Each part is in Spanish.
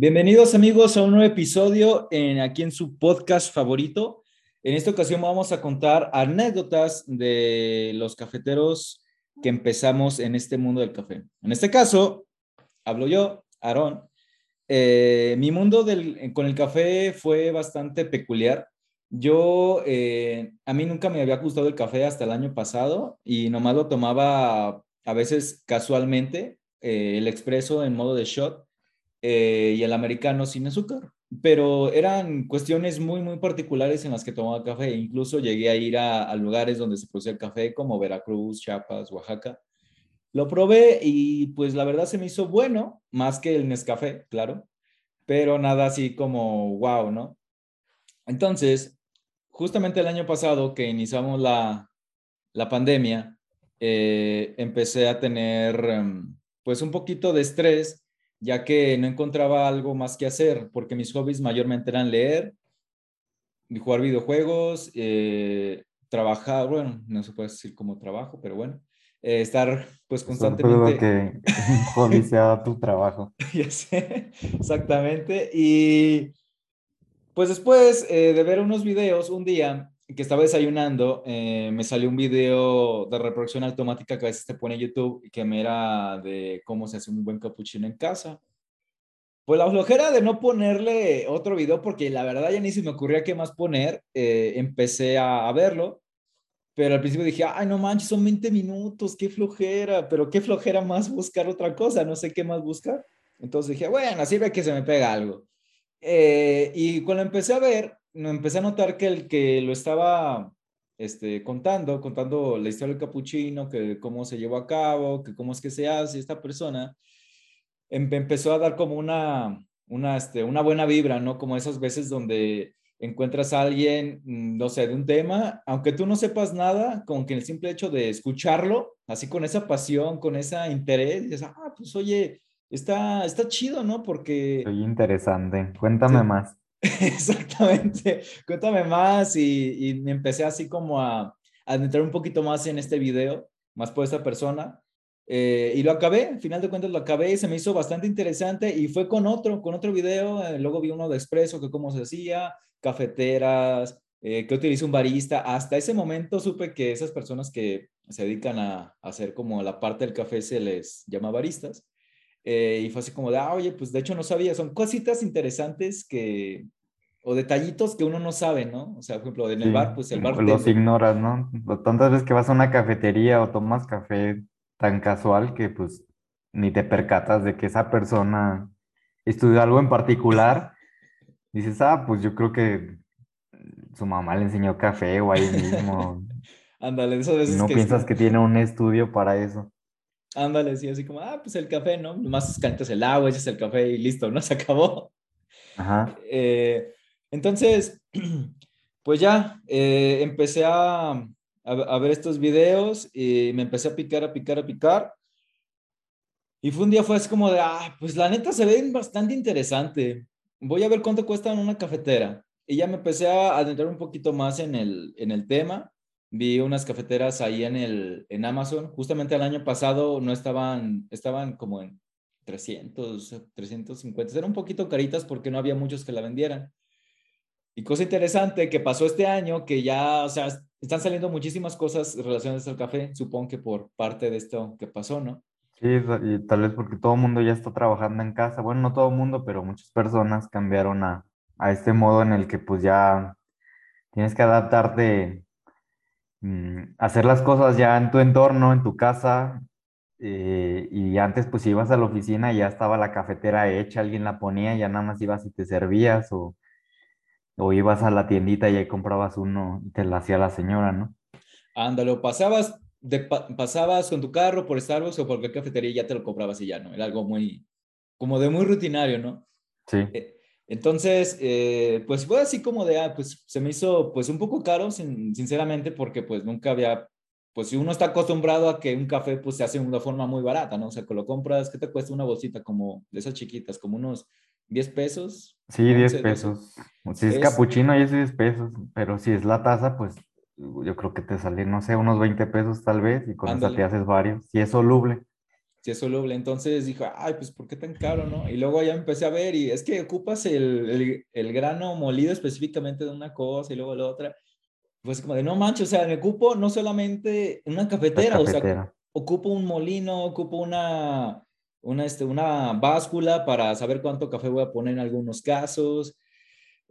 Bienvenidos amigos a un nuevo episodio en, aquí en su podcast favorito. En esta ocasión vamos a contar anécdotas de los cafeteros que empezamos en este mundo del café. En este caso, hablo yo, Aarón. Eh, mi mundo del, con el café fue bastante peculiar. Yo, eh, a mí nunca me había gustado el café hasta el año pasado y nomás lo tomaba a veces casualmente, eh, el expreso en modo de shot eh, y el americano sin azúcar. Pero eran cuestiones muy, muy particulares en las que tomaba café. Incluso llegué a ir a, lugares donde se producía el café, como Veracruz, Chiapas, Oaxaca. Lo probé y pues la verdad se me hizo bueno, más que el Nescafé, claro, pero nada así como wow, ¿no? Entonces, justamente el año pasado que iniciamos la, la pandemia, eh, empecé a tener em, pues un poquito de estrés ya que no encontraba algo más que hacer, porque mis hobbies mayormente eran leer, jugar videojuegos, eh, trabajar, bueno, no se puede decir como trabajo, pero bueno, eh, estar pues constantemente... que un hobby sea tu trabajo. ya sé, exactamente. Y pues después eh, de ver unos videos, un día que estaba desayunando, eh, me salió un video de reproducción automática que a veces te pone YouTube y que me era de cómo se hace un buen capuchino en casa. Pues la flojera de no ponerle otro video, porque la verdad ya ni se me ocurría qué más poner, eh, empecé a, verlo, pero al principio dije, ay, no manches, son 20 minutos, qué flojera, pero qué flojera más buscar otra cosa, no sé qué más buscar. Entonces dije, bueno, sirve que se me pega algo. Eh, y cuando empecé a ver, empecé a notar que el que lo estaba este, contando, contando la historia del capuchino, que cómo se llevó a cabo, que cómo es que se hace esta persona, em, empezó a dar como una, una, este, una buena vibra, ¿no? Como esas veces donde encuentras a alguien, mm, no sé, de un tema, aunque tú no sepas nada, con que el simple hecho de escucharlo, así con esa pasión, con ese interés, dices, ah, pues oye, está, está chido, ¿no? Porque... Soy interesante, cuéntame más. Exactamente, cuéntame más y, me empecé así como a, a entrar un poquito más en este video, más por esta persona. Eh, y lo acabé, al final de cuentas lo acabé y se me hizo bastante interesante y fue con otro, con otro video, eh, luego vi uno de Expreso, que cómo se hacía, cafeteras, eh, que utiliza un barista. Hasta ese momento supe que esas personas que se dedican a, a hacer como la parte del café se les llama baristas. Eh, y fue así como de, ah, oye, pues de hecho no sabía, son cositas interesantes que, o detallitos que uno no sabe, ¿no? O sea, por ejemplo, en el bar, pues el bar... Los ignoras, ¿no? Tantas veces que vas a una cafetería o tomas café tan casual que pues ni te percatas de que esa persona estudió algo en particular. Dices, ah, pues yo creo que su mamá le enseñó café o ahí mismo. Ándale, eso veces No piensas que tiene un estudio para eso. Ándale, sí, así como, ah, pues el café, ¿no? Más calientas el agua, echas el café y listo, ¿no? Se acabó. Ajá. Eh, entonces, pues ya, eh, empecé a, a, ver estos videos y me empecé a picar, a picar, a picar. Y fue un día, fue así como de, ah, pues la neta se ve bastante interesante. Voy a ver cuánto cuesta en una cafetera. Y ya me empecé a adentrar un poquito más en el, en el tema vi unas cafeteras ahí en, el, en Amazon. Justamente el año pasado no estaban, estaban como en 300, 350. Eran un poquito caritas porque no había muchos que la vendieran. Y cosa interesante que pasó este año, que ya, o sea, están saliendo muchísimas cosas relacionadas al café, supongo que por parte de esto que pasó, ¿no? Sí, y tal vez porque todo el mundo ya está trabajando en casa. Bueno, no todo el mundo, pero muchas personas cambiaron a, a este modo en el que pues ya tienes que adaptarte Mm, hacer las cosas ya en tu entorno, en tu casa. Eh, y antes, pues ibas a la oficina, ya estaba la cafetera hecha, alguien la ponía, ya nada más ibas y te servías, o, o ibas a la tiendita y ahí comprabas uno y te la hacía la señora, ¿no? Ándalo, pasabas, de, pasabas con tu carro por Starbucks o por cualquier cafetería y ya te lo comprabas y ya, ¿no? Era algo muy, como de muy rutinario, ¿no? Sí. Eh, entonces, eh, pues fue así como de, ah, pues se me hizo pues un poco caro, sinceramente, porque pues nunca había, pues si uno está acostumbrado a que un café pues se hace de una forma muy barata, ¿no? O sea, que lo compras, ¿qué te cuesta una bolsita como de esas chiquitas? Como unos 10 pesos. Sí, 10 pesos. Si es, capuchino, ahí es 10 pesos, pero si es la taza, pues yo creo que te sale, no sé, unos 20 pesos tal vez, y con eso te haces varios, si es soluble. Si es soluble. Entonces dijo, ay, pues ¿por qué tan caro, no? Y luego ya empecé a ver y es que ocupas el, el, el grano molido específicamente de una cosa y luego la otra. Pues como de, no manches, o sea, me ocupo no solamente una cafetera, cafetera. o sea, ocupo un molino, ocupo una, una, este, una báscula para saber cuánto café voy a poner en algunos casos.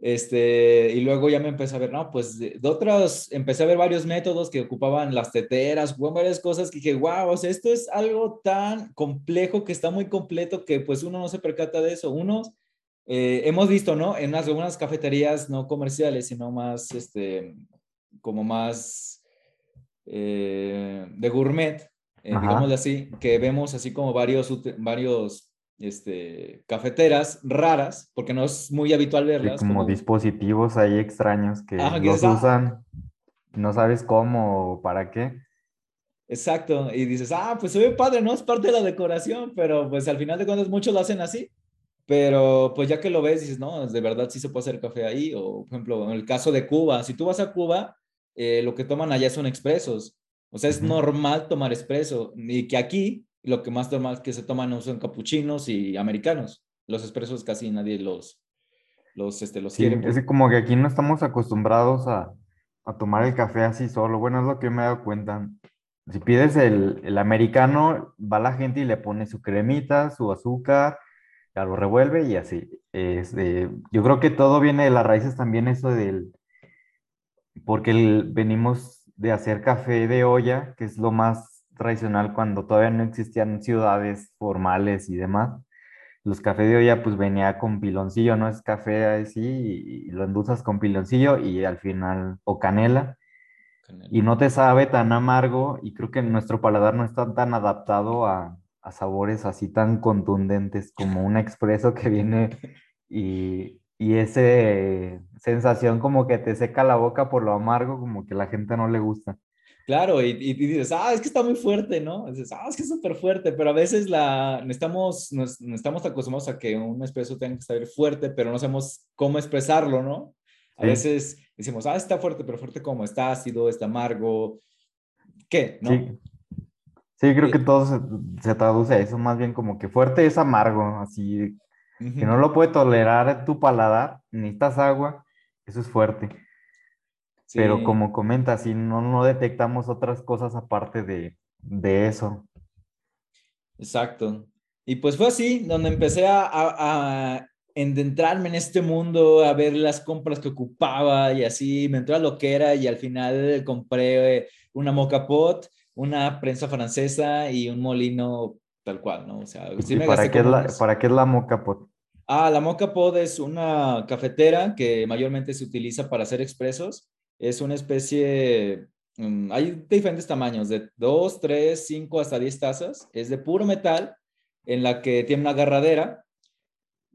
Este, y luego ya me empecé a ver, no, pues de, de otras, empecé a ver varios métodos que ocupaban las teteras, varias cosas que dije, wow, o sea, esto es algo tan complejo que está muy completo que pues uno no se percata de eso. Unos, eh, hemos visto, ¿no? En unas, algunas cafeterías no comerciales, sino más, este, como más eh, de gourmet, eh, digámoslo así, que vemos así como varios, varios este, cafeteras raras, porque no es muy habitual Sí, verlas. como como- dispositivos ahí extraños que Ajá, los ah. usan, no sabes cómo o para qué. Exacto, y dices, ah, pues se ve padre, ¿no? Es parte de la decoración, pero pues al final de cuentas muchos lo hacen así, pero pues ya que lo ves, dices, no, de verdad sí se puede hacer café ahí, o por ejemplo, en el caso de Cuba, si tú vas a Cuba, eh, lo que toman allá son expresos, o sea, es normal tomar expreso, y que aquí lo que más normal que se toman son capuchinos y americanos, los expresos casi nadie los, los, este, los Sí, quiere. es que como que aquí no estamos acostumbrados a, a tomar el café así solo. Bueno, es lo que me he dado cuenta. Si pides el, el americano, va la gente y le pone su cremita, su azúcar, ya lo revuelve y así. Este, yo creo que todo viene de las raíces también eso del, porque el- venimos de hacer café de olla, que es lo más tradicional cuando todavía no existían ciudades formales y demás. Los cafés de olla pues venía con piloncillo, ¿no? Es café así y, y lo endulzas con piloncillo y al final, o canela, y no te sabe tan amargo y creo que nuestro paladar no está tan adaptado a, a sabores así tan contundentes como un expreso que viene y, y ese sensación como que te seca la boca por lo amargo, como que la gente no le gusta. Claro, y, y dices, ah, es que está muy fuerte, ¿no? Dices, ah, es que es súper fuerte, pero a veces la, estamos, nos, nos estamos acostumbrados a que un expreso tenga que estar fuerte, pero no sabemos cómo expresarlo, ¿no? A Sí. veces decimos, ah, está fuerte, pero fuerte como, está ácido, está amargo, ¿qué? ¿No? Sí, sí, creo que todo se, se traduce a eso, más bien como que fuerte es amargo, así que no lo puede tolerar tu paladar, necesitas agua, eso es fuerte. Pero como comentas, si no, no detectamos otras cosas aparte de, de eso. Exacto. Y pues fue así, donde empecé a, a, a entrarme en este mundo, a ver las compras que ocupaba y así, me entró a lo que era y al final compré una moca pot, una prensa francesa y un molino tal cual, ¿no? O sea, sí ¿Y me para qué es la, unos- para qué es la moca pot? Ah, la moca pod es una cafetera que mayormente se utiliza para hacer expresos. Es una especie, mm, hay diferentes tamaños, de 2, 3, 5 hasta 10 tazas. Es de puro metal en la que tiene una agarradera.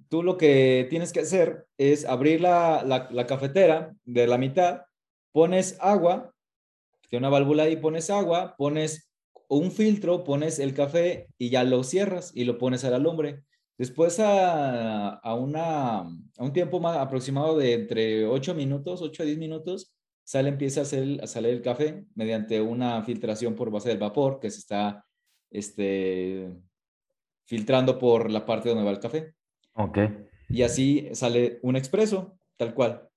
Tú lo que tienes que hacer es abrir la, la, cafetera de la mitad, pones agua, tiene una válvula ahí, pones agua, pones un filtro, pones el café y ya lo cierras y lo pones a la lumbre. Después a, a, una, a un tiempo más aproximado de entre 8 minutos, 8 a 10 minutos, sale, empieza a, hacer, a salir el café mediante una filtración por base del vapor que se está este, filtrando por la parte donde va el café. Ok. Y así sale un expreso, tal cual.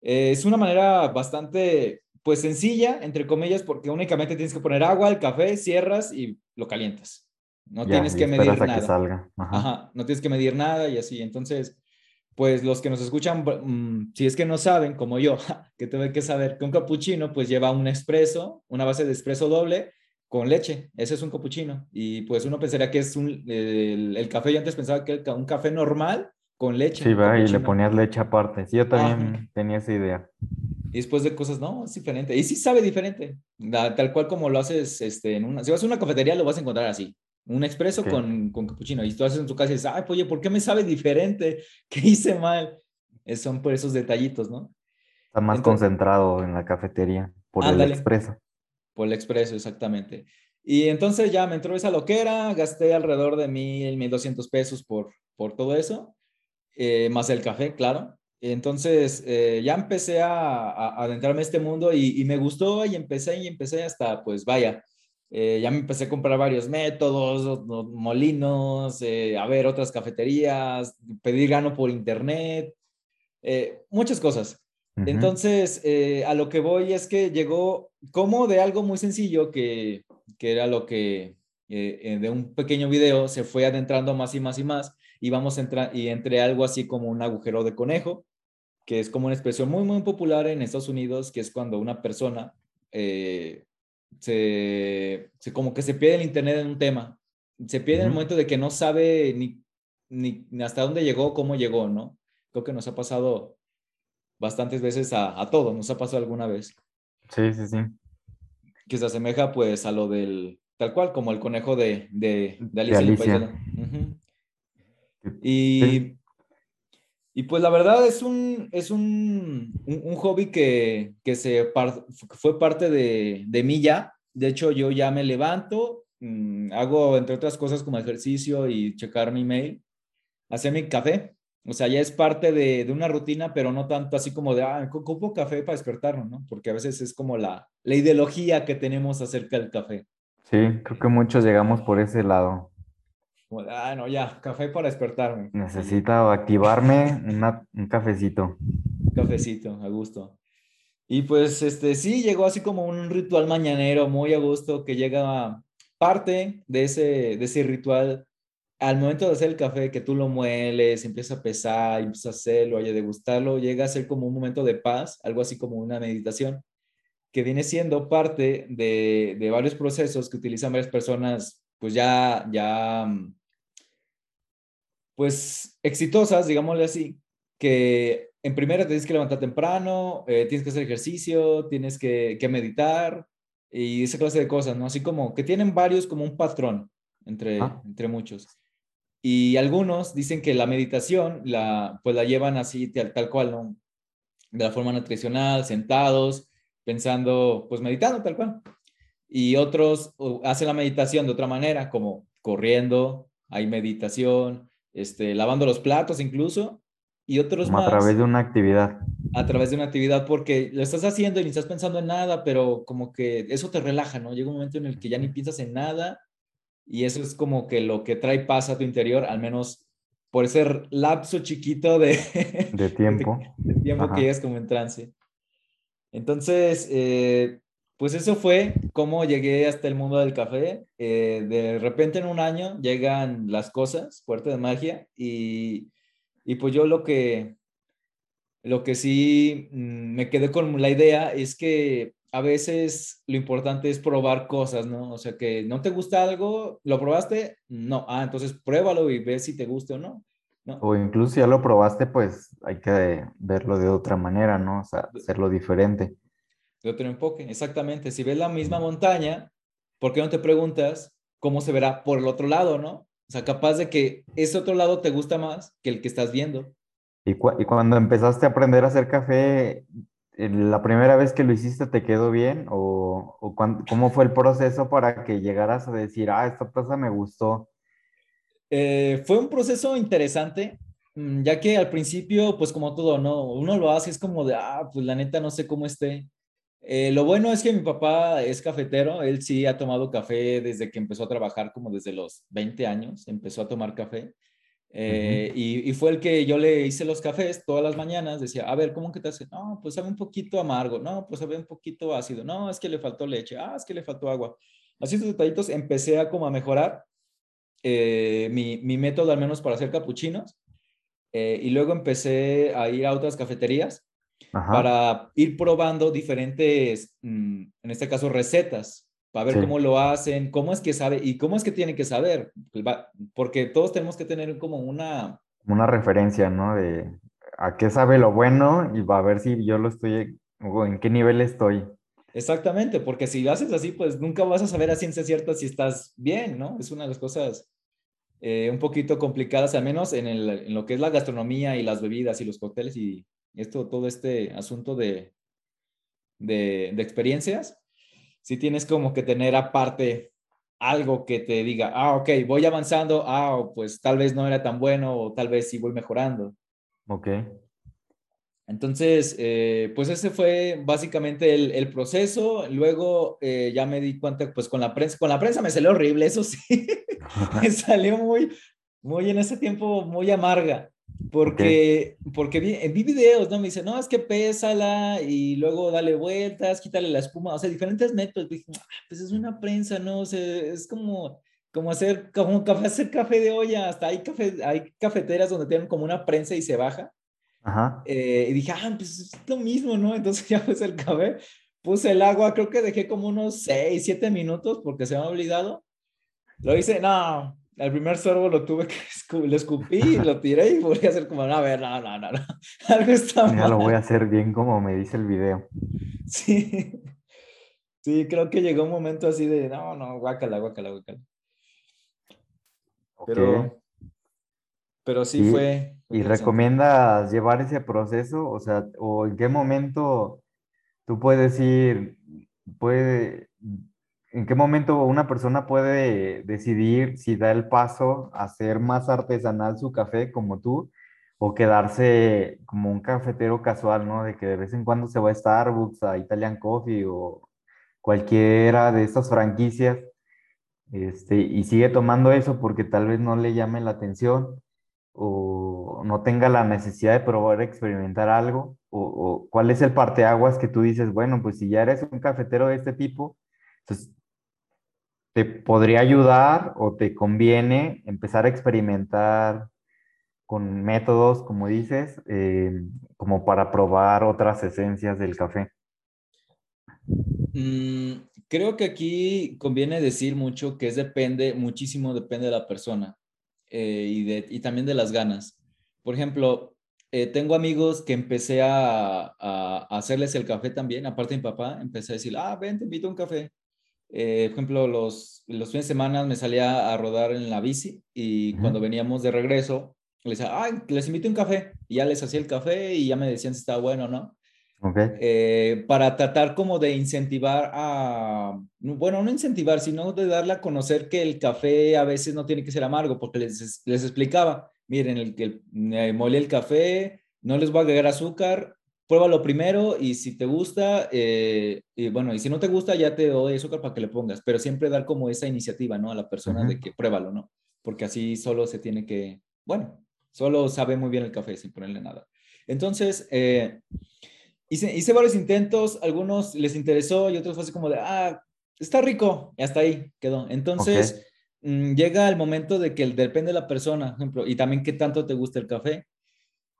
Eh, es una manera bastante, pues sencilla, entre comillas, porque únicamente tienes que poner agua, el café, cierras y lo calientas. No Ya, tienes que medir nada. que salga. Ajá. Ajá, no tienes que medir nada y así. Entonces, pues los que nos escuchan, mmm, si es que no saben, como yo, que tuve que saber que un capuchino pues lleva un expreso, una base de expreso doble con leche. Ese es un capuchino. Y pues uno pensaría que es un, el, el café, yo antes pensaba que era un café normal con leche. Sí, va, y le ponías leche aparte. Sí, yo también Ajá. tenía esa idea. Y después de cosas, no, es diferente. Y sí sabe diferente. Tal cual como lo haces este, en una... Si vas a una cafetería, lo vas a encontrar así. Un expreso con, con capuchino. Y tú haces en tu casa y dices, ay, oye, ¿por qué me sabe diferente? ¿Qué hice mal? Es- son por esos detallitos, ¿no? Está más Entonces- concentrado en la cafetería por el expreso. Por el expreso, exactamente. Y entonces ya me entró esa loquera, gasté alrededor de mil, mil doscientos pesos por, por todo eso, eh, más el café, claro. Entonces eh, ya empecé a, a- a adentrarme a este mundo y, y me gustó y empecé y empecé hasta, pues vaya, eh, ya me empecé a comprar varios métodos, molinos, eh, a ver otras cafeterías, pedir grano por internet, eh, muchas cosas. Entonces, a lo que voy es que llegó como de algo muy sencillo, que, que era lo que de un pequeño video se fue adentrando más y más y más, y vamos a entrar, y entre algo así como un agujero de conejo, que es como una expresión muy, muy popular en Estados Unidos, que es cuando una persona se, como que se pierde el internet en un tema. Se pierde en el momento de que no sabe ni, ni, hasta dónde llegó, cómo llegó, ¿no? Creo que nos ha pasado bastantes veces a, a todos, nos ha pasado alguna vez. Sí, sí, sí. Que se asemeja pues a lo del, tal cual, como el conejo de, de, de Alicia. Y y pues la verdad es un, es un, un, hobby que, que se fue parte de, de, mí ya. De hecho, yo ya me levanto, mm, hago entre otras cosas como ejercicio y checar mi mail, hacer mi café. O sea, ya es parte de, de, una rutina, pero no tanto así como de, ah, ocupo café para despertarnos, ¿no? Porque a veces es como la, la ideología que tenemos acerca del café. Sí, creo que muchos llegamos por ese lado ah, no, ya, café para despertarme. Necesito activarme un cafecito. Un cafecito, a gusto. Y pues, este, sí, llegó así como un ritual mañanero muy a gusto que llega parte de ese, de ese ritual al momento de hacer el café, que tú lo mueles, empieza a pesar, empieza a hacerlo, a degustarlo, llega a ser como un momento de paz, algo así como una meditación, que viene siendo parte de, de varios procesos que utilizan varias personas, pues ya, ya mm, pues exitosas, digámosle así, que en primera tienes que levantar temprano, eh, tienes que hacer ejercicio, tienes que, meditar y esa clase de cosas, ¿no? Así como que tienen varios como un patrón entre, ah. entre muchos. Y algunos dicen que la meditación la, pues la llevan así tal, tal cual, ¿no? De la forma nutricional, sentados, pensando, pues meditando tal cual. Y otros hacen la meditación de otra manera, como corriendo, hay meditación, este, lavando los platos incluso, y otros más. A través de una actividad. A través de una actividad, porque lo estás haciendo y ni estás pensando en nada, pero como que eso te relaja, ¿no? Llega un momento en el que ya ni piensas en nada y eso es como que lo que trae paz a tu interior, al menos por ese lapso chiquito de, de tiempo, de, tiempo que llegas como en trance. Entonces, eh, pues eso fue cómo llegué hasta el mundo del café. Eh, de repente en un año llegan las cosas, fuerte de magia, y, y, pues yo lo que, lo que sí mm, me quedé con la idea es que a veces lo importante es probar cosas, ¿no? O sea, que no te gusta algo, ¿lo probaste? No. Ah, entonces pruébalo y ve si te gusta o no. ¿no? O incluso si ya lo probaste, pues hay que verlo de otra manera, ¿no? O sea, hacerlo diferente de otro enfoque. Exactamente. Si ves la misma montaña, ¿por qué no te preguntas cómo se verá por el otro lado, no? O sea, capaz de que ese otro lado te gusta más que el que estás viendo. Y, cuando empezaste a aprender a hacer café, ¿la primera vez que lo hiciste te quedó bien? ¿O, cómo fue el proceso para que llegaras a decir, ah, esta taza me gustó? Eh, fue un proceso interesante, mm, ya que al principio, pues como todo, ¿no? Uno lo hace, es como de, ah, pues la neta no sé cómo esté. Eh, lo bueno es que mi papá es cafetero, él sí ha tomado café desde que empezó a trabajar, como desde los 20 años, empezó a tomar café. Eh, y, fue el que yo le hice los cafés todas las mañanas, decía, a ver, ¿cómo que te hace? No, pues sabe un poquito amargo, no, pues sabe un poquito ácido, no, es que le faltó leche, ah, es que le faltó agua. Así estos detallitos empecé a como a mejorar eh, mi, mi, método al menos para hacer capuchinos. y luego empecé a ir a otras cafeterías para ir probando diferentes, mm, en este caso, recetas, para ver cómo lo hacen, cómo es que sabe y cómo es que tiene que saber, pues porque todos tenemos que tener como una... Una referencia, ¿no? De a qué sabe lo bueno y va a ver si yo lo estoy, o en qué nivel estoy. Exactamente, porque si lo haces así, pues nunca vas a saber a ciencia cierta si estás bien, ¿no? Es una de las cosas eh, un poquito complicadas, al menos en, el, en, lo que es la gastronomía y las bebidas y los cócteles y esto, todo este asunto de, de, experiencias, si tienes como que tener aparte algo que te diga, ah, ok, voy avanzando, ah, pues tal vez no era tan bueno o tal vez sí voy mejorando. Ok. Entonces, eh, pues ese fue básicamente el, el proceso. Luego eh, ya me di cuenta, pues con la prensa, con la prensa me salió horrible, eso sí. me salió muy, muy en ese tiempo, muy amarga. Porque, porque vi, vi, videos, ¿no? Me dice, no, es que pésala y luego dale vueltas, quítale la espuma, o sea, diferentes métodos. Dije, ah, pues es una prensa, ¿no? O sea, es como, como hacer, como café, hacer café de olla. Hasta hay, café, hay cafeteras donde tienen como una prensa y se baja. Ajá. Eh, y dije, ah, pues es lo mismo, ¿no? Entonces ya puse el café, puse el agua, creo que dejé como unos 6, 7 minutos porque se me ha olvidado. Lo hice, no, el primer sorbo lo tuve que, lo escupí, lo tiré y volví a hacer como, a ver, no, no, no, no. algo está mal. Ya lo voy a hacer bien como me dice el video. Sí, sí, creo que llegó un momento así de, no, no, guácala, guácala, guácala. Okay. Pero, pero sí Y- fue. ¿Y recomiendas llevar ese proceso? O sea, ¿o en qué momento tú puedes ir, puede, en qué momento una persona puede decidir si da el paso a hacer más artesanal su café como tú o quedarse como un cafetero casual, ¿no? De que de vez en cuando se va a Starbucks, a Italian Coffee o cualquiera de estas franquicias, este, y sigue tomando eso porque tal vez no le llame la atención o no tenga la necesidad de probar, experimentar algo, o, o cuál es el parteaguas que tú dices, bueno, pues si ya eres un cafetero de este tipo, entonces te podría ayudar o te conviene empezar a experimentar con métodos, como dices, eh, como para probar otras esencias del café. Mm, creo que aquí conviene decir mucho que es depende, muchísimo depende de la persona eh, y, de, y también de las ganas. Por ejemplo, eh, tengo amigos que empecé a, a, a hacerles el café también, aparte de mi papá, empecé a decir, ah, ven, te invito a un café. Eh, por ejemplo, los, los fines de semana me salía a rodar en la bici y cuando veníamos de regreso, les decía, ay, les invito a un café. Y ya les hacía el café y ya me decían si estaba bueno o no. Eh, para tratar como de incentivar a, bueno, no incentivar, sino de darle a conocer que el café a veces no tiene que ser amargo, porque les, les explicaba, miren, el, el, eh, molí el café, no les voy a agregar azúcar, pruébalo primero y si te gusta, eh, y bueno, y si no te gusta ya te doy azúcar para que le pongas, pero siempre dar como esa iniciativa, ¿no? A la persona Ujú. de que pruébalo, ¿no? Porque así solo se tiene que, bueno, solo sabe muy bien el café sin ponerle nada. Entonces, eh, hice, hice varios intentos, algunos les interesó y otros fue así como de, ah, está rico, y hasta ahí quedó. Entonces, mm, llega el momento de que depende de la persona, por ejemplo, y también qué tanto te gusta el café.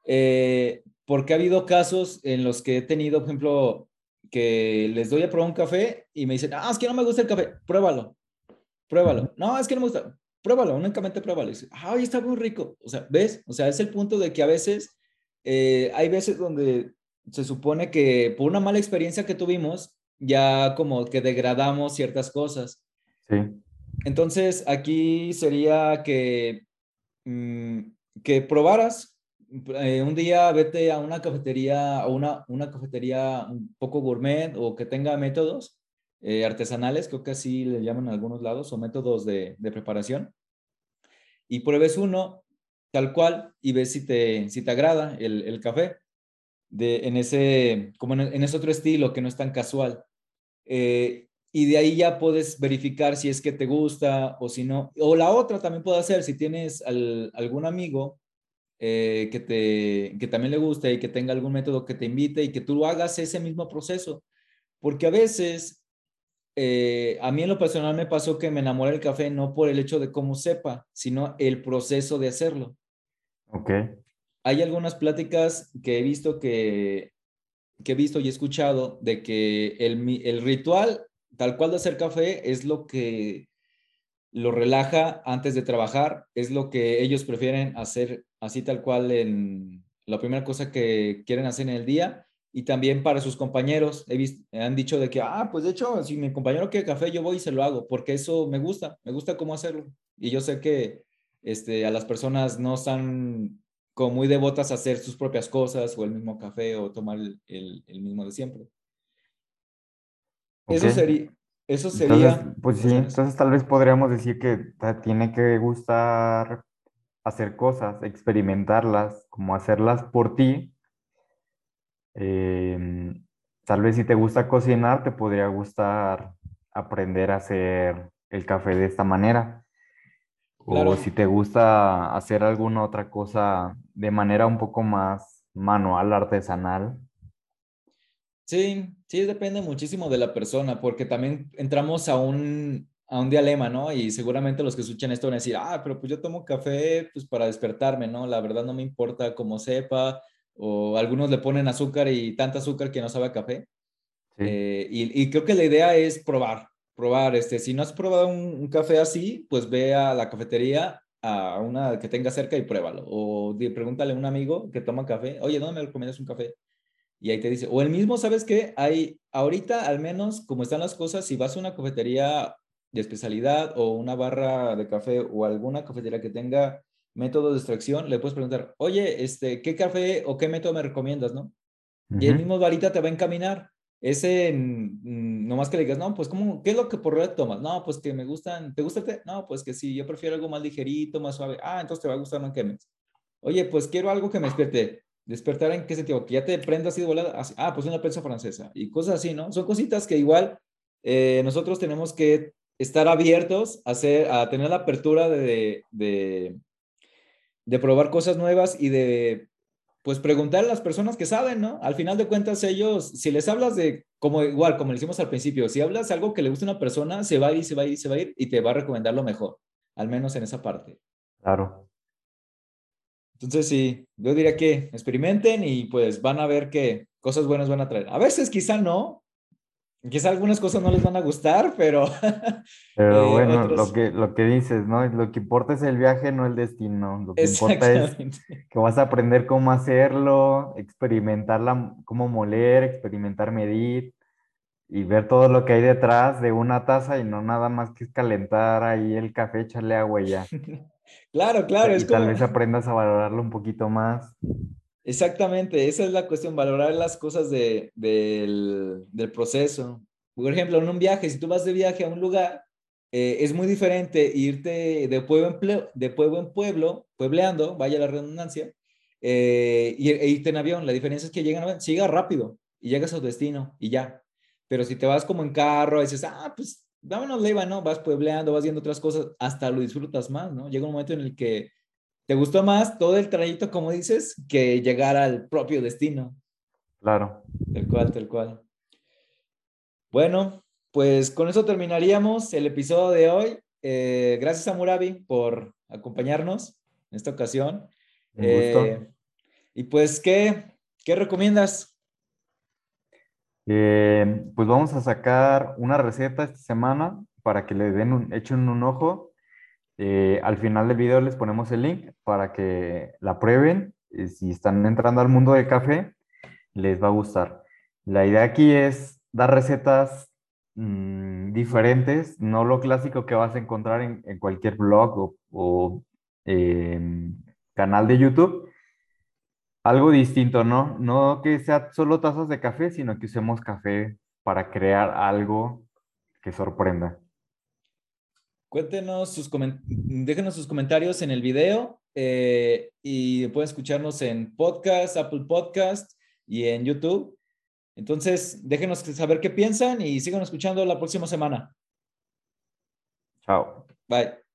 Eh, porque ha habido casos en los que he tenido, por ejemplo, que les doy a probar un café y me dicen, ah, es que no me gusta el café, pruébalo, pruébalo. No, es que no me gusta, pruébalo, únicamente pruébalo. Y dice, ay, está muy rico. O sea, ¿ves? O sea, es el punto de que a veces, eh, hay veces donde se supone que por una mala experiencia que tuvimos, ya como que degradamos ciertas cosas. Sí. Entonces, aquí sería que, mm, que probaras. Eh, un día vete a una cafetería, a una, una cafetería un poco gourmet o que tenga métodos eh, artesanales, creo que así le llaman en algunos lados, o métodos de, de preparación. Y pruebes uno tal cual y ves si te, si te agrada el, el café de, en, ese, como en, ese otro estilo que no es tan casual. Eh, y de ahí ya puedes verificar si es que te gusta o si no. O la otra también puede ser, si tienes al, algún amigo eh, que, te, que también le guste y que tenga algún método que te invite y que tú hagas ese mismo proceso. Porque a veces, eh, a mí en lo personal me pasó que me enamoré del café no por el hecho de cómo sepa, sino el proceso de hacerlo. Ok. Hay algunas pláticas que he visto que, que he visto y he escuchado de que el, el ritual tal cual de hacer café es lo que lo relaja antes de trabajar, es lo que ellos prefieren hacer así tal cual en la primera cosa que quieren hacer en el día y también para sus compañeros. He visto, han dicho de que, ah, pues de hecho, si mi compañero quiere café, yo voy y se lo hago, porque eso me gusta, me gusta cómo hacerlo. Y yo sé que este, a las personas no están como muy devotas a hacer sus propias cosas o el mismo café o tomar el, mismo de siempre. Okay. Eso sería, eso sería. Entonces, pues sí, entonces tal vez podríamos decir que te tiene que gustar hacer cosas, experimentarlas, como hacerlas por ti, Em, tal vez si te gusta cocinar, te podría gustar aprender a hacer el café de esta manera. O si te gusta hacer alguna otra cosa de manera un poco más manual, artesanal. Sí, sí, depende muchísimo de la persona, porque también entramos a un, a un dilema, ¿no? Y seguramente los que escuchan esto van a decir, ah, pero pues yo tomo café pues para despertarme, ¿no? La verdad no me importa cómo sepa, o algunos le ponen azúcar y tanta azúcar que no sabe a café. Eh, y, y, creo que la idea es probar, probar, este, si no has probado un, café así, pues ve a la cafetería, a una que tenga cerca y pruébalo. O pregúntale a un amigo que toma café, oye, ¿dónde me recomiendas un café? Y ahí te dice, o el mismo, ¿sabes qué? Hay, ahorita al menos, como están las cosas, si vas a una cafetería de especialidad o una barra de café o alguna cafetería que tenga método de extracción, le puedes preguntar, oye, este, ¿qué café o qué método me recomiendas, no? Y el mismo varita te va a encaminar. Ese, nomás que le digas, no, pues, ¿cómo, ¿qué es lo que por red tomas? No, pues que me gustan, ¿te gusta el té? No, pues que sí, yo prefiero algo más ligerito, más suave. Ah, entonces te va a gustar no quemes. Oye, pues quiero algo que me despierte. ¿Despertar en qué sentido? Que ya te prenda así de volada. Ah, pues una prensa francesa. Y cosas así, ¿no? Son cositas que igual eh, nosotros tenemos que estar abiertos a, hacer, a tener la apertura de, de, de probar cosas nuevas y de pues preguntar a las personas que saben, ¿no? Al final de cuentas ellos, si les hablas de, como igual, como le hicimos al principio, si hablas algo que le gusta a una persona, se va a ir, se va a ir, se va a ir y te va a recomendar lo mejor, al menos en esa parte. Claro. Entonces sí, yo diría que experimenten y pues van a ver que cosas buenas van a traer. A veces quizá no, Quizá algunas cosas no les van a gustar, pero... Pero eh, bueno, lo, que, lo que dices, ¿no? Lo que importa es el viaje, no el destino. Lo que importa es que vas a aprender cómo hacerlo, experimentarla, cómo moler, experimentar medir y ver todo lo que hay detrás de una taza y no nada más que calentar ahí el café, echarle agua y ya. claro, claro. Y tal vez aprendas a valorarlo un poquito más. Exactamente, esa es la cuestión, valorar las cosas del, del, proceso. Por ejemplo, en un viaje, si tú vas de viaje a un lugar, eh, es muy diferente irte de pueblo en, de pueblo, en pueblo, puebleando, vaya la redundancia, eh, e irte en avión. La diferencia es que llegan, si llegas rápido y llegas a tu destino y ya. Pero si te vas como en carro, dices, ah, pues vámonos leva, ¿no? Vas puebleando, vas viendo otras cosas, hasta lo disfrutas más, ¿no? Llega un momento en el que ¿Te gustó más todo el trayecto, como dices, que llegar al propio destino? Claro. Tal cual, tal cual. Bueno, pues con eso terminaríamos el episodio de hoy. Eh, gracias a Murabi por acompañarnos en esta ocasión. Eh, y pues, ¿qué, qué recomiendas? Eh, pues vamos a sacar una receta esta semana para que le den un, echen un ojo eh, al final del video les ponemos el link para que la prueben. Eh, si están entrando al mundo del café, les va a gustar. La idea aquí es dar recetas mm, diferentes, no lo clásico que vas a encontrar en, cualquier blog o, em, canal de YouTube. Algo distinto, ¿no? No que sea solo tazas de café, sino que usemos café para crear algo que sorprenda. Cuéntenos sus déjenos sus comentarios en el video eh, y pueden escucharnos en podcast, Apple Podcast y en YouTube. Entonces, déjenos saber qué piensan y sigan escuchando la próxima semana. Chao. Bye.